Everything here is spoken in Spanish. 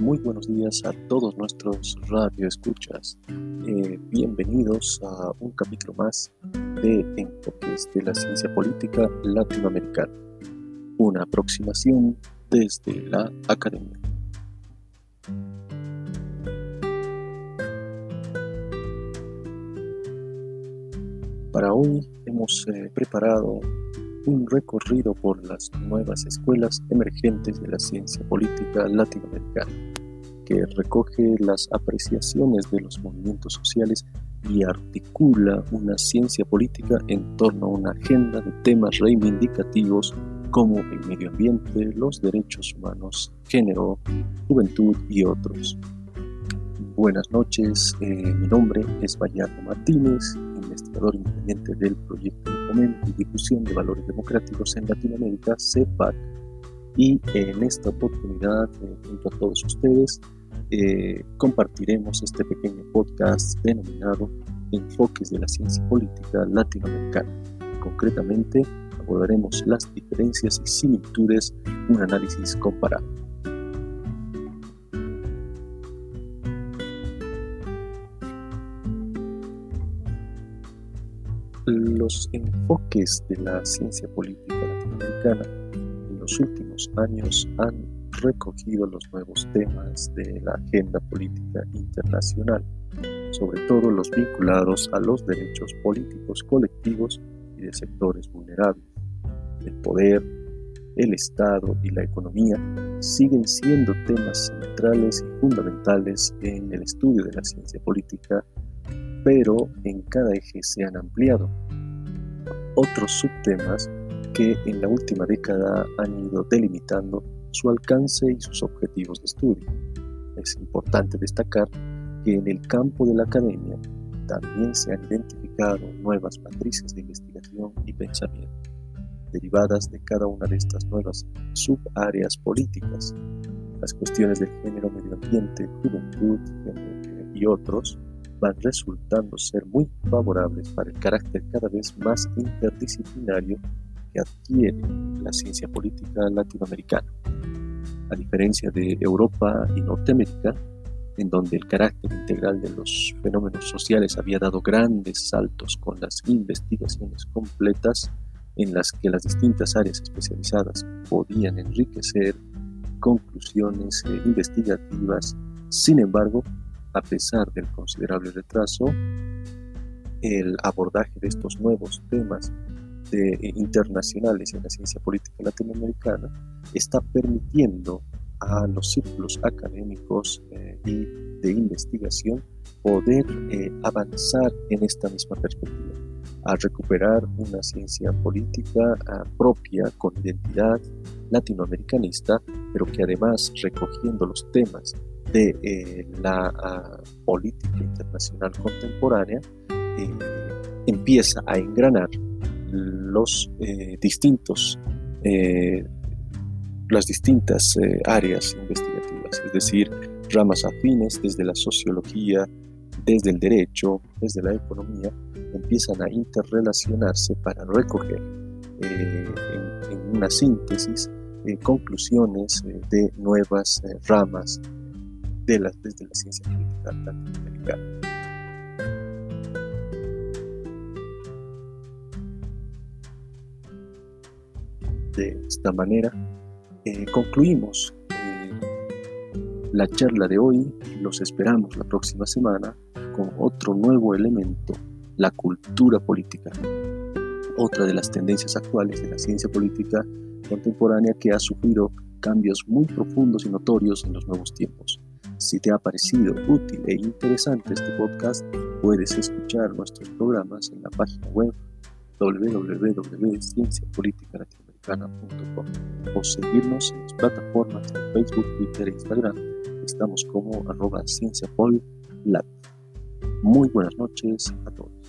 muy buenos días a todos nuestros radioescuchas. Eh, bienvenidos a un capítulo más de Enfoques de la Ciencia Política Latinoamericana, una aproximación desde la academia. Para hoy hemos eh, preparado un recorrido por las nuevas escuelas emergentes de la ciencia política latinoamericana, que recoge las apreciaciones de los movimientos sociales y articula una ciencia política en torno a una agenda de temas reivindicativos como el medio ambiente, los derechos humanos, género, juventud y otros. Buenas noches, eh, mi nombre es Bayardo Martínez, investigador independiente del proyecto de fomento y difusión de valores democráticos en Latinoamérica, CEPAC, y en esta oportunidad, eh, junto a todos ustedes, eh, compartiremos este pequeño podcast denominado Enfoques de la Ciencia Política Latinoamericana. Concretamente, abordaremos las diferencias y similitudes, un análisis comparado. Los enfoques de la ciencia política latinoamericana en los últimos años han recogido los nuevos temas de la agenda política internacional, sobre todo los vinculados a los derechos políticos colectivos y de sectores vulnerables. El poder, el Estado y la economía siguen siendo temas centrales y fundamentales en el estudio de la ciencia política pero en cada eje se han ampliado otros subtemas que en la última década han ido delimitando su alcance y sus objetivos de estudio. Es importante destacar que en el campo de la academia también se han identificado nuevas matrices de investigación y pensamiento, derivadas de cada una de estas nuevas subáreas políticas. Las cuestiones del género, medio ambiente, juventud y otros van resultando ser muy favorables para el carácter cada vez más interdisciplinario que adquiere la ciencia política latinoamericana. A diferencia de Europa y Norteamérica, en donde el carácter integral de los fenómenos sociales había dado grandes saltos con las investigaciones completas en las que las distintas áreas especializadas podían enriquecer conclusiones eh, investigativas. Sin embargo, a pesar del considerable retraso, el abordaje de estos nuevos temas de, eh, internacionales en la ciencia política latinoamericana está permitiendo a los círculos académicos eh, y de investigación poder eh, avanzar en esta misma perspectiva, a recuperar una ciencia política ah, propia con identidad latinoamericanista, pero que además recogiendo los temas de eh, la ah, política internacional contemporánea eh, empieza a engranar los eh, distintos las distintas áreas investigativas, es decir, ramas afines desde la sociología, desde el derecho, desde la economía, empiezan a interrelacionarse para recoger en, una síntesis conclusiones de nuevas ramas de la, desde la ciencia política latinoamericana. De esta manera, eh, concluimos eh, la charla de hoy. Los esperamos la próxima semana con otro nuevo elemento, la cultura política. Otra de las tendencias actuales de la ciencia política contemporánea que ha sufrido cambios muy profundos y notorios en los nuevos tiempos. Si te ha parecido útil e interesante este podcast, puedes escuchar nuestros programas en la página web www.cienciapoliticalatinoamericana.com o seguirnos en las plataformas de Facebook, Twitter e Instagram. Estamos como arroba cienciapol.lat. Muy buenas noches a todos.